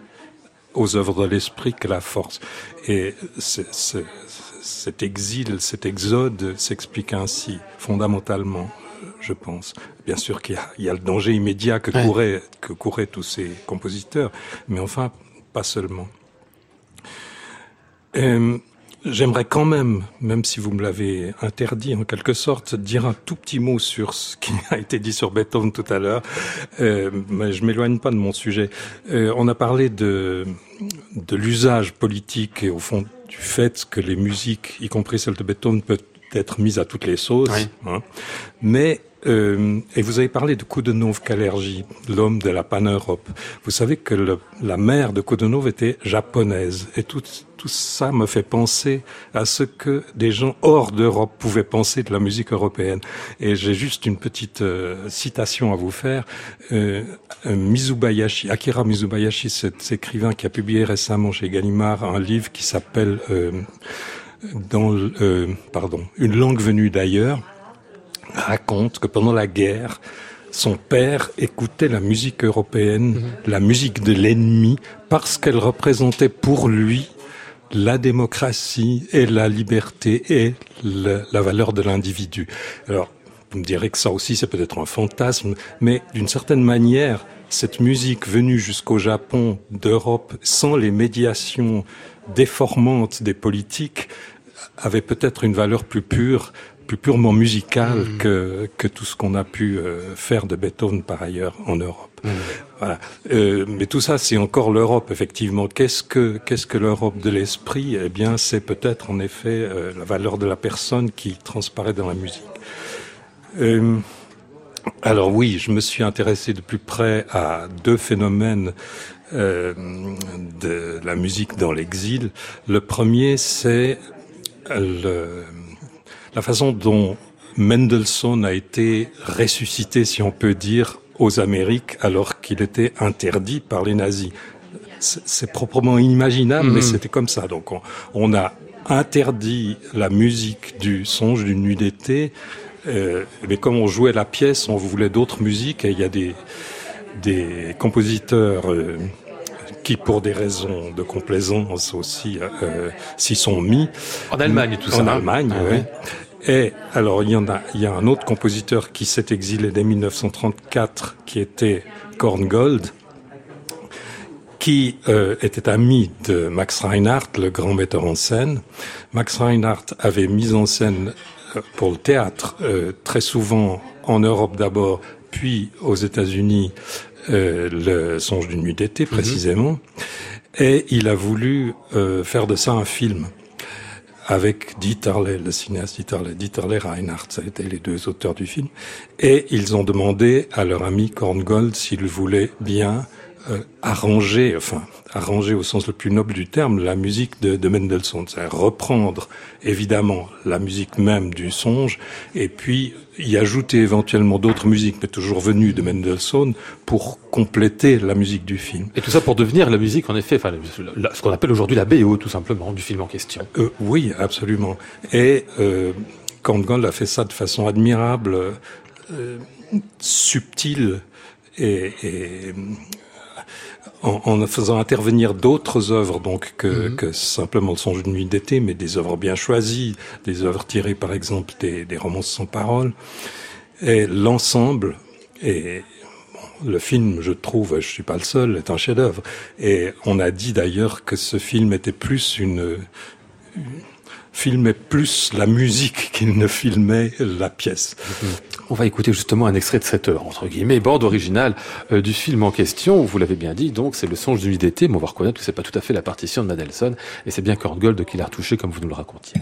aux œuvres de l'esprit que la force? Et cet exil, cet exode s'explique ainsi, fondamentalement, je pense. Bien sûr qu'il y, a le danger immédiat que, couraient, que couraient tous ces compositeurs, mais enfin, pas seulement. Euh, J'aimerais quand même, même si vous me l'avez interdit en quelque sorte, dire un tout petit mot sur ce qui a été dit sur Beethoven tout à l'heure. Euh, mais je m'éloigne pas de mon sujet. Euh, on a parlé de, de l'usage politique et au fond du fait que les musiques, y compris celles de Beethoven, peuvent être mises à toutes les sauces. Hein. Mais euh, et vous avez parlé de Koudenov Kalergi, l'homme de la pan-Europe. Vous savez que la mère de Koudenov était japonaise. Et tout, ça me fait penser à ce que des gens hors d'Europe pouvaient penser de la musique européenne. Et j'ai juste une petite euh, citation à vous faire. Euh, Mizubayashi, Akira Mizubayashi, cet écrivain qui a publié récemment chez Gallimard un livre qui s'appelle dans pardon, une langue venue d'ailleurs raconte que pendant la guerre, son père écoutait la musique européenne, mhm. la musique de l'ennemi, parce qu'elle représentait pour lui la démocratie et la liberté et la valeur de l'individu. Alors, vous me direz que ça aussi, c'est peut-être un fantasme, mais d'une certaine manière, cette musique venue jusqu'au Japon d'Europe sans les médiations déformantes des politiques avait peut-être une valeur plus pure plus purement musical mmh. que, que tout ce qu'on a pu euh, faire de Beethoven par ailleurs en Europe. Mmh. Voilà. Euh, mais tout ça, c'est encore l'Europe, effectivement. Qu'est-ce que qu'est-ce que l'Europe de l'esprit? Eh bien, c'est peut-être en effet euh, la valeur de la personne qui transparaît dans la musique. Euh, alors oui, je me suis intéressé de plus près à deux phénomènes de la musique dans l'exil. Le premier, c'est le la façon dont Mendelssohn a été ressuscité, si on peut dire, aux Amériques alors qu'il était interdit par les nazis. C'est proprement inimaginable, mais mhm. c'était comme ça. Donc on, a interdit la musique du songe d'une nuit d'été, euh, mais comme on jouait la pièce, on voulait d'autres musiques et il y a des, des compositeurs euh, qui, pour des raisons de complaisance aussi, euh, s'y sont mis. En Allemagne, tout ça. En Allemagne, ah oui. Et alors, il y en a, il y a un autre compositeur qui s'est exilé dès 1934, qui était Korngold, qui euh, était ami de Max Reinhardt, le grand metteur en scène. Max Reinhardt avait mis en scène euh, pour le théâtre euh, très souvent en Europe d'abord, puis aux États-Unis euh, le songe d'une nuit d'été mhm. précisément, et il a voulu euh, faire de ça un film avec Dieterle, le cinéaste Dieterle, Dieterle Reinhardt, ça a été les deux auteurs du film, et ils ont demandé à leur ami Korngold s'il voulait bien euh, arranger, enfin arranger au sens le plus noble du terme, la musique de, de Mendelssohn, c'est reprendre évidemment la musique même du songe et puis y ajouter éventuellement d'autres musiques, mais toujours venues de Mendelssohn, pour compléter la musique du film. Et tout ça pour devenir la musique, en effet, enfin, ce qu'on appelle aujourd'hui la BO, tout simplement, du film en question. Euh, oui, absolument. Et euh, Korngold a fait ça de façon admirable, euh, subtile et, et en, en, faisant intervenir d'autres œuvres donc que, -hmm. que, simplement le songe d'une nuit d'été, mais des œuvres bien choisies, des œuvres tirées par exemple des, des romances sans parole. Et l'ensemble est bon, le film, je trouve, je suis pas le seul, est un chef-d'œuvre. Et on a dit d'ailleurs que ce film était plus une, une filmait plus la musique qu'il ne filmait la pièce. On va écouter justement un extrait de cette, entre guillemets, bande originale euh, du film en question. Vous l'avez bien dit, donc c'est le songe d'une nuit d'été, mais on va reconnaître que c'est pas tout à fait la partition de Mendelssohn, et c'est bien Korngold qui l'a retouché comme vous nous le racontiez.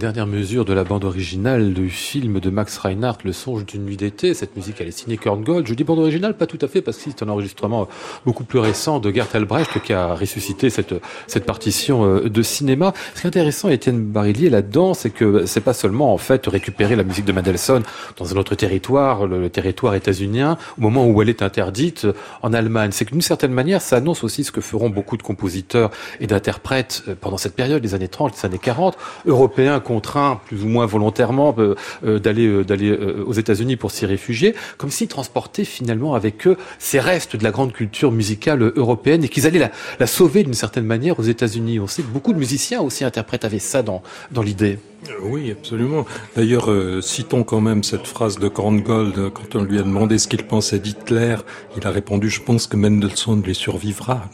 Dernières mesures de la bande originale du film de Max Reinhardt, Le songe d'une nuit d'été. Cette musique, elle est signée Korngold. Je dis bande originale, pas tout à fait, parce que c'est un enregistrement beaucoup plus récent de Gert Albrecht qui a ressuscité cette, cette partition euh, de cinéma. Ce qui est intéressant, Étienne Barillier, là-dedans, c'est que c'est pas seulement, en fait, récupérer la musique de Mendelssohn dans un autre territoire, le, territoire états-unien, au moment où elle est interdite en Allemagne. C'est que d'une certaine manière, ça annonce aussi ce que feront beaucoup de compositeurs et d'interprètes euh, pendant cette période, les années 30, les années 40, européens contraints plus ou moins volontairement euh, euh, d'aller euh, aux États-Unis pour s'y réfugier, comme s'ils transportaient finalement avec eux ces restes de la grande culture musicale européenne et qu'ils allaient la, la sauver d'une certaine manière aux États-Unis. On sait que beaucoup de musiciens aussi interprètes avaient ça dans dans l'idée. Oui, absolument. D'ailleurs, euh, citons quand même cette phrase de Korngold quand on lui a demandé ce qu'il pensait d'Hitler. Il a répondu "Je pense que Mendelssohn lui survivra."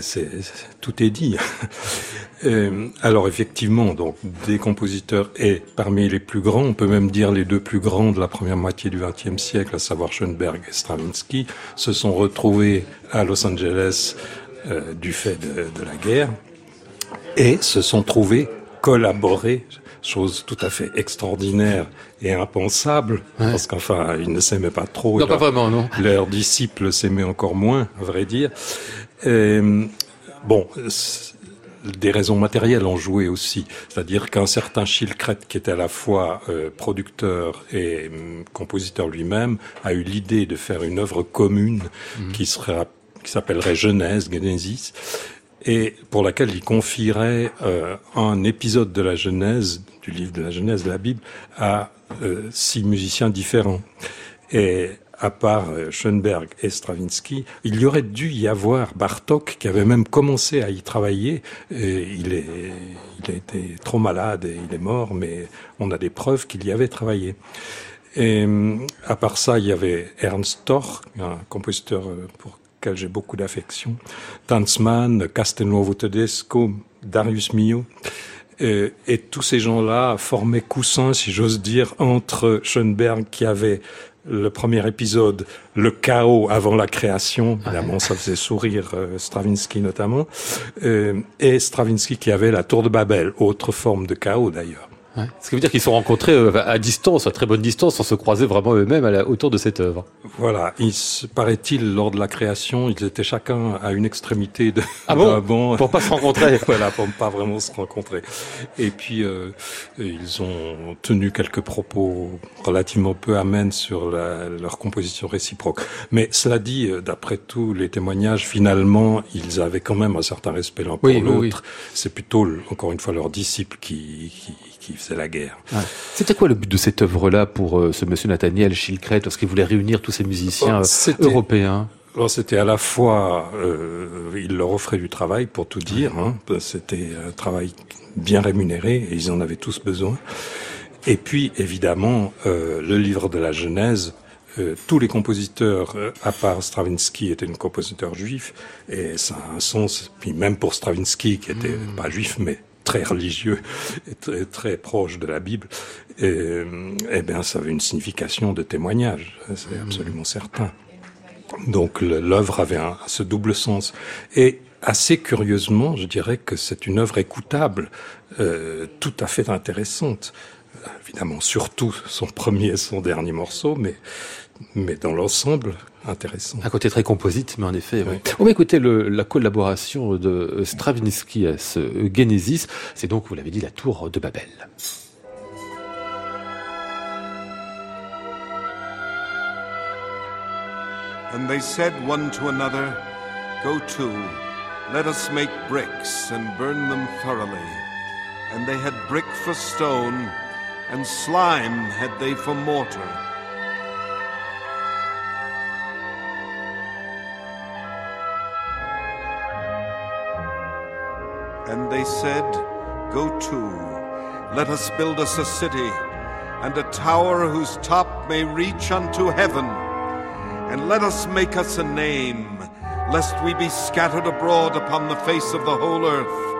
C'est, tout est dit. Euh, alors effectivement, donc des compositeurs et parmi les plus grands, on peut même dire les deux plus grands de la première moitié du XXe siècle, à savoir Schoenberg et Stravinsky, se sont retrouvés à Los Angeles euh, du fait de, de la guerre et se sont trouvés collaborer chose tout à fait extraordinaire et impensable, parce qu'enfin, ils ne s'aimaient pas trop. Non, pas vraiment, non. Leurs disciples s'aimaient encore moins, à vrai dire. Et, bon, des raisons matérielles ont joué aussi. C'est-à-dire qu'un certain Chilcret, qui était à la fois euh, producteur et hum, compositeur lui-même, a eu l'idée de faire une œuvre commune mhm. qui serait qui s'appellerait Genèse, Genesis, et pour laquelle il confierait euh, un épisode de la Genèse, du livre de la Genèse de la Bible, à euh, six musiciens différents. Et à part euh, Schoenberg et Stravinsky, il y aurait dû y avoir Bartok qui avait même commencé à y travailler. Il, est, il a été trop malade et il est mort, mais on a des preuves qu'il y avait travaillé. Et à part ça, il y avait Ernst Thor, un compositeur pour lequel j'ai beaucoup d'affection, Tanzmann, Castelnuovo Tedesco, Darius Milhaud. Et, et, tous ces gens-là formaient coussin, si j'ose dire, entre Schoenberg qui avait le premier épisode, le chaos avant la création, évidemment ça faisait sourire euh, Stravinsky notamment, euh, et Stravinsky qui avait la tour de Babel, autre forme de chaos d'ailleurs. Ce qui veut dire qu'ils sont rencontrés euh, à distance, à très bonne distance, sans se croiser vraiment eux-mêmes autour de cette œuvre. Voilà, il paraît-il lors de la création, ils étaient chacun à une extrémité de ah bon, pour pas se rencontrer. voilà, pour pas vraiment se rencontrer. Et puis euh, ils ont tenu quelques propos relativement peu amènes sur la, leur composition réciproque. Mais cela dit, euh, d'après tous les témoignages, finalement, ils avaient quand même un certain respect l'un pour l'autre. C'est plutôt encore une fois leurs disciples qui, qui qui faisait la guerre. C'était quoi le but de cette œuvre-là pour euh, ce monsieur Nathaniel Schilkret lorsqu'il voulait réunir tous ces musiciens oh, euh, européens? Alors c'était à la fois, euh, il leur offrait du travail pour tout dire, hein, c'était un travail bien rémunéré et ils en avaient tous besoin. Et puis évidemment euh, le livre de la Genèse, euh, tous les compositeurs, à part Stravinsky, étaient des compositeurs juifs, et ça a un sens. Puis même pour Stravinsky, qui était hmm. pas juif, mais très religieux et très, très proche de la Bible, et, eh bien, ça avait une signification de témoignage, c'est absolument certain. Donc l'œuvre avait un, ce double sens. Et assez curieusement, je dirais que c'est une œuvre écoutable, euh, tout à fait intéressante. Évidemment, surtout son premier et son dernier morceau, mais, mais dans l'ensemble, intéressant. Un côté très composite, mais en effet. On va écouter le, la collaboration de Stravinsky à ce Genesis. C'est donc, vous l'avez dit, la tour de Babel. And they said one to another, Go to, let us make bricks and burn them thoroughly. And they had brick for stone, and slime had they for mortar. And they said, Go to, let us build us a city, and a tower whose top may reach unto heaven. And let us make us a name, lest we be scattered abroad upon the face of the whole earth.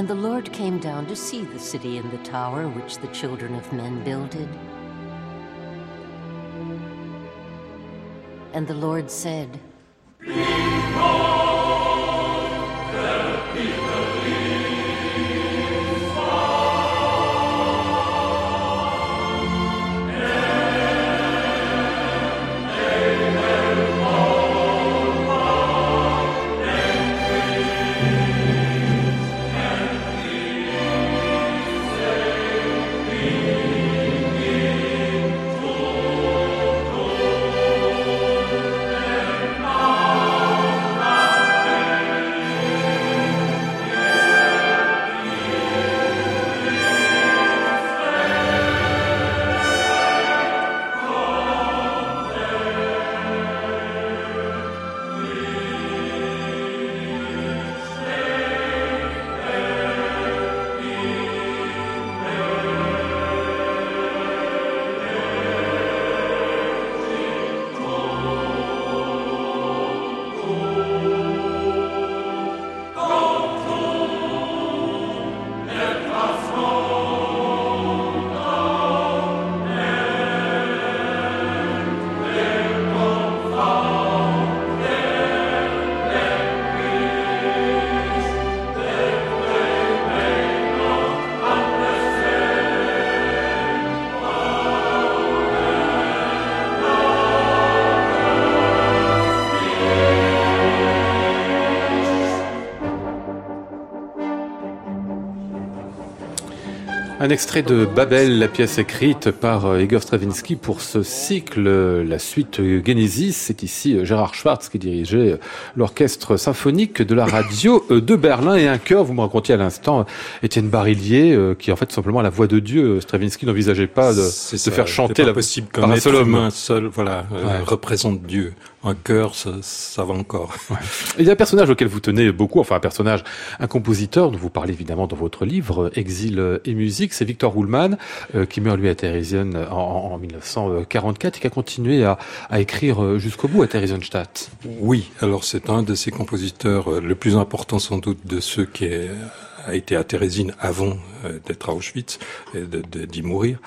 And the Lord came down to see the city and the tower which the children of men builded. And the Lord said, Un extrait de Babel, la pièce écrite par euh, Igor Stravinsky pour ce cycle, euh, la suite euh, Genesis. C'est ici Gérard Schwartz qui dirigeait l'orchestre symphonique de la radio de Berlin et un chœur, vous me racontiez à l'instant, Étienne Barillier, qui est en fait simplement la voix de Dieu. Stravinsky n'envisageait pas de, de faire chanter la possible qu'un être humain seul, voilà, représente Dieu un cœur, ça, ça, va encore. Il y a un personnage auquel vous tenez beaucoup, enfin un personnage, un compositeur dont vous parlez évidemment dans votre livre Exil et musique, c'est Victor Ruhlmann, euh, qui meurt lui à Theresienstadt en, en, 1944 et qui a continué à, à écrire euh, jusqu'au bout à Theresienstadt. Oui, alors c'est un de ces compositeurs euh, le plus important sans doute de ceux qui est a été à Thérésine avant euh, d'être à Auschwitz d'y mourir,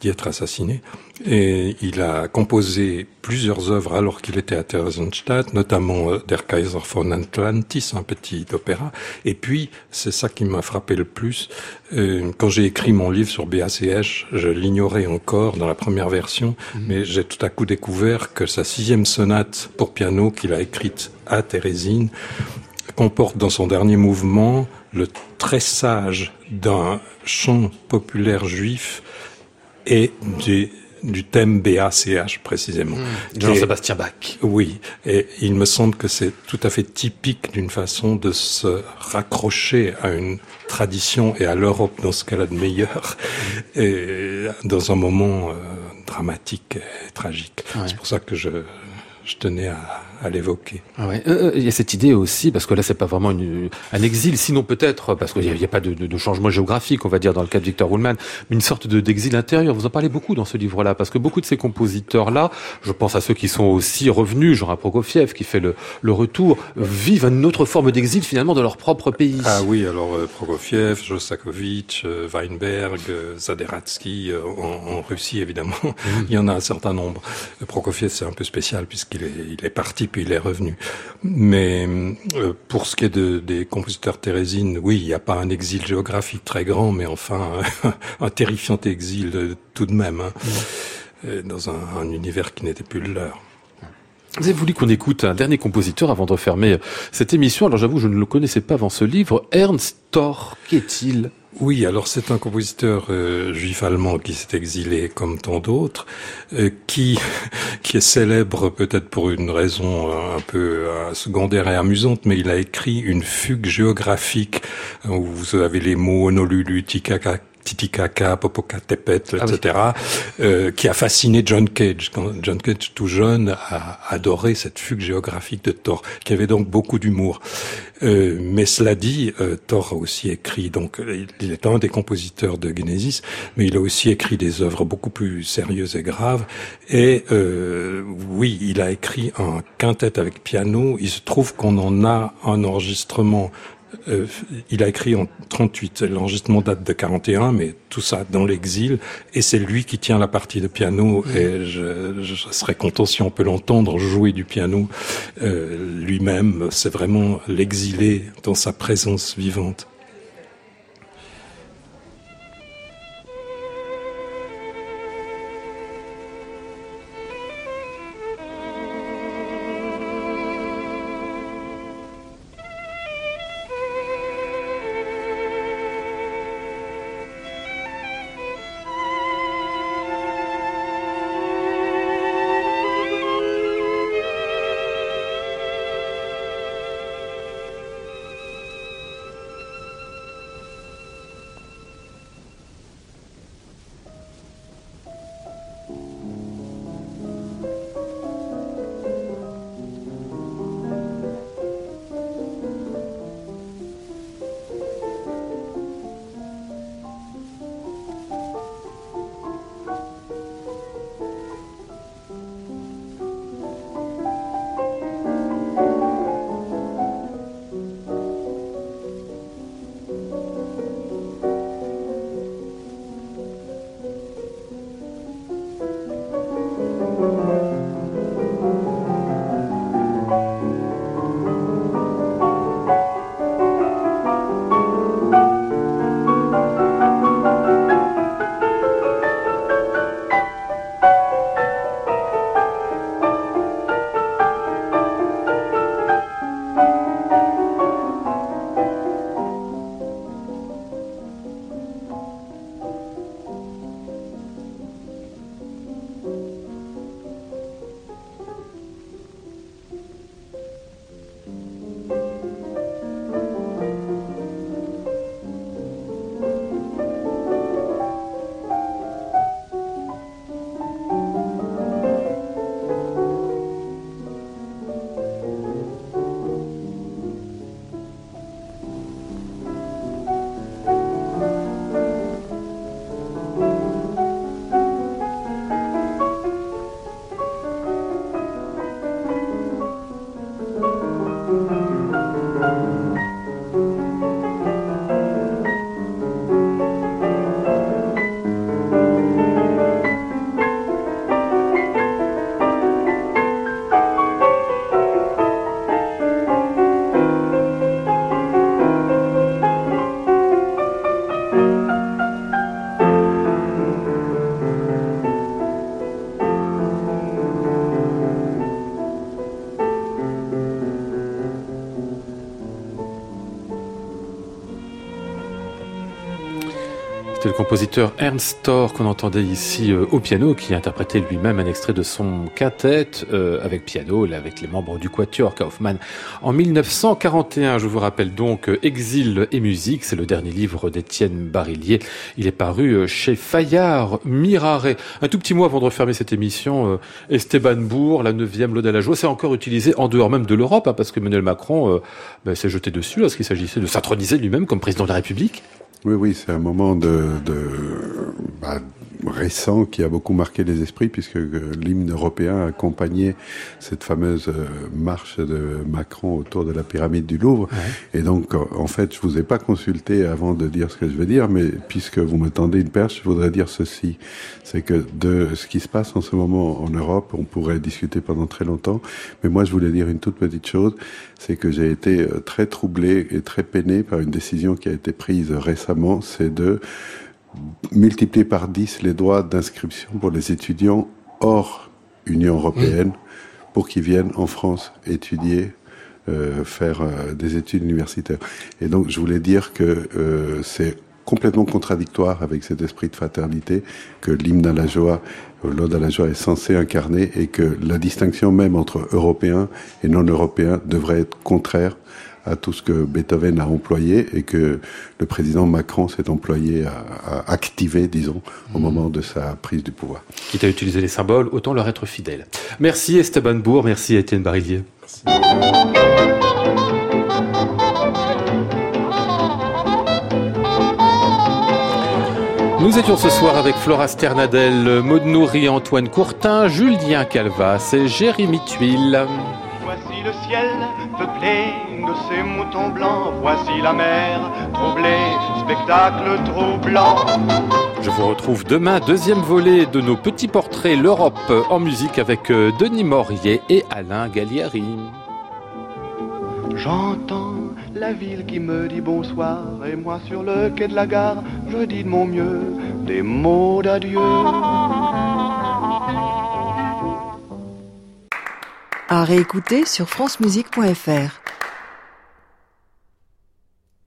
d'y être assassiné. Et il a composé plusieurs œuvres alors qu'il était à Theresienstadt, notamment euh, Der Kaiser von Atlantis, un petit opéra. Et puis, c'est ça qui m'a frappé le plus. Euh, quand j'ai écrit mon livre sur BACH, je l'ignorais encore dans la première version, mhm. mais j'ai tout à coup découvert que sa sixième sonate pour piano qu'il a écrite à Thérésine comporte dans son dernier mouvement le tressage d'un chant populaire juif et du, du thème BACH précisément. Mmh, Jean-Sébastien Bach. Oui, et il me semble que c'est tout à fait typique d'une façon de se raccrocher à une tradition et à l'Europe dans ce qu'elle a de meilleur, et dans un moment euh, dramatique et tragique. C'est pour ça que je, je tenais à, à l'évoquer. Ah ouais. Euh, euh, il y a cette idée aussi, parce que là c'est pas vraiment une, un exil, sinon peut-être, parce qu'il n'y a, a, pas de, de, de, changement géographique, on va dire, dans le cas de Victor Ruhlmann, mais une sorte d'exil intérieur. Vous en parlez beaucoup dans ce livre-là, parce que beaucoup de ces compositeurs-là, je pense à ceux qui sont aussi revenus, genre à Prokofiev, qui fait le, le retour, vivent une autre forme d'exil finalement dans leur propre pays. Ah oui, alors euh, Prokofiev, Jostakovich, euh, Weinberg, Zaderatsky, en, en, Russie évidemment, mmh. il y en a un certain nombre. Prokofiev c'est un peu spécial est, il est parti puis il est revenu. Mais euh, pour ce qui est de, des compositeurs thérésines, oui, il n'y a pas un exil géographique très grand, mais enfin un, terrifiant exil euh, tout de même, hein, mmh. dans un, un univers qui n'était plus le leur. Vous avez voulu qu'on écoute un dernier compositeur avant de refermer cette émission. Alors j'avoue, je ne le connaissais pas avant ce livre. Ernst Thor, qu'est-il oui, alors c'est un compositeur euh, juif allemand qui s'est exilé comme tant d'autres, euh, qui qui est célèbre peut-être pour une raison euh, un peu euh, secondaire et amusante, mais il a écrit une fugue géographique où vous avez les mots Honolulu, Tikaka, Titicaca, Popocatépetl, etc., ah oui. euh, qui a fasciné John Cage. Quand John Cage, tout jeune, a adoré cette fugue géographique de Thor, qui avait donc beaucoup d'humour. Euh, mais cela dit, euh, Thor a aussi écrit, donc il est un des compositeurs de Genesis, mais il a aussi écrit des œuvres beaucoup plus sérieuses et graves. Et euh, oui, il a écrit un quintet avec piano. Il se trouve qu'on en a un enregistrement euh, il a écrit en 38. L'enregistrement date de 41, mais tout ça dans l'exil. Et c'est lui qui tient la partie de piano. Mmh. Et je, je, serais content si on peut l'entendre jouer du piano euh, lui-même. C'est vraiment l'exilé dans sa présence vivante. Le compositeur Ernst Thor qu'on entendait ici euh, au piano, qui interprétait lui-même un extrait de son quintet euh, avec piano, là, avec les membres du Quatuor Kaufmann en 1941. Je vous rappelle donc euh, Exil et musique, c'est le dernier livre d'Étienne Barillier. Il est paru chez Fayard Mirare. Un tout petit mot avant de refermer cette émission, Esteban Bourg, la neuvième L'Ode à la joie, c'est encore utilisé en dehors même de l'Europe, hein, parce que Emmanuel Macron ben, s'est jeté dessus lorsqu'il s'agissait de s'introniser lui-même comme président de la République. Oui, oui, c'est un moment de, de bah, récent qui a beaucoup marqué les esprits puisque euh, l'hymne européen a accompagné cette fameuse euh, marche de Macron autour de la pyramide du Louvre. Et donc, en fait, je vous ai pas consulté avant de dire ce que je veux dire, mais puisque vous me tendez une perche, je voudrais dire ceci. C'est que de ce qui se passe en ce moment en Europe, on pourrait discuter pendant très longtemps, mais moi, je voulais dire une toute petite chose, c'est que j'ai été euh, très troublé et très peiné par une décision qui a été prise récemment, c'est de multiplier par 10 les droits d'inscription pour les étudiants hors Union européenne pour qu'ils viennent en France étudier, euh, faire euh, des études universitaires. Et donc je voulais dire que euh, c'est complètement contradictoire avec cet esprit de fraternité que l'hymne à la joie, l'ode à la joie est censé incarner et que la distinction même entre européens et non européens devrait être contraire à tout ce que Beethoven a employé et que le président Macron s'est employé à, activer, disons, au mhm. moment de sa prise du pouvoir. Quitte à utiliser les symboles, autant leur être fidèle. Merci Esteban Bourg, merci Étienne Barillier. Nous étions ce soir avec Flora Sternadel, Maud Nourri, Antoine Courtin, Julien Calvas et Jérémy Tuile. Voici le ciel peuplé de ces moutons blancs. Voici la mer troublée, spectacle troublant. Je vous retrouve demain, deuxième volet de nos petits portraits L'Europe en musique avec euh, Denis Maurier et Alain Gallieri. J'entends la ville qui me dit bonsoir et moi sur le quai de la gare, je dis de mon mieux des mots d'adieu. À réécouter sur francemusique.fr.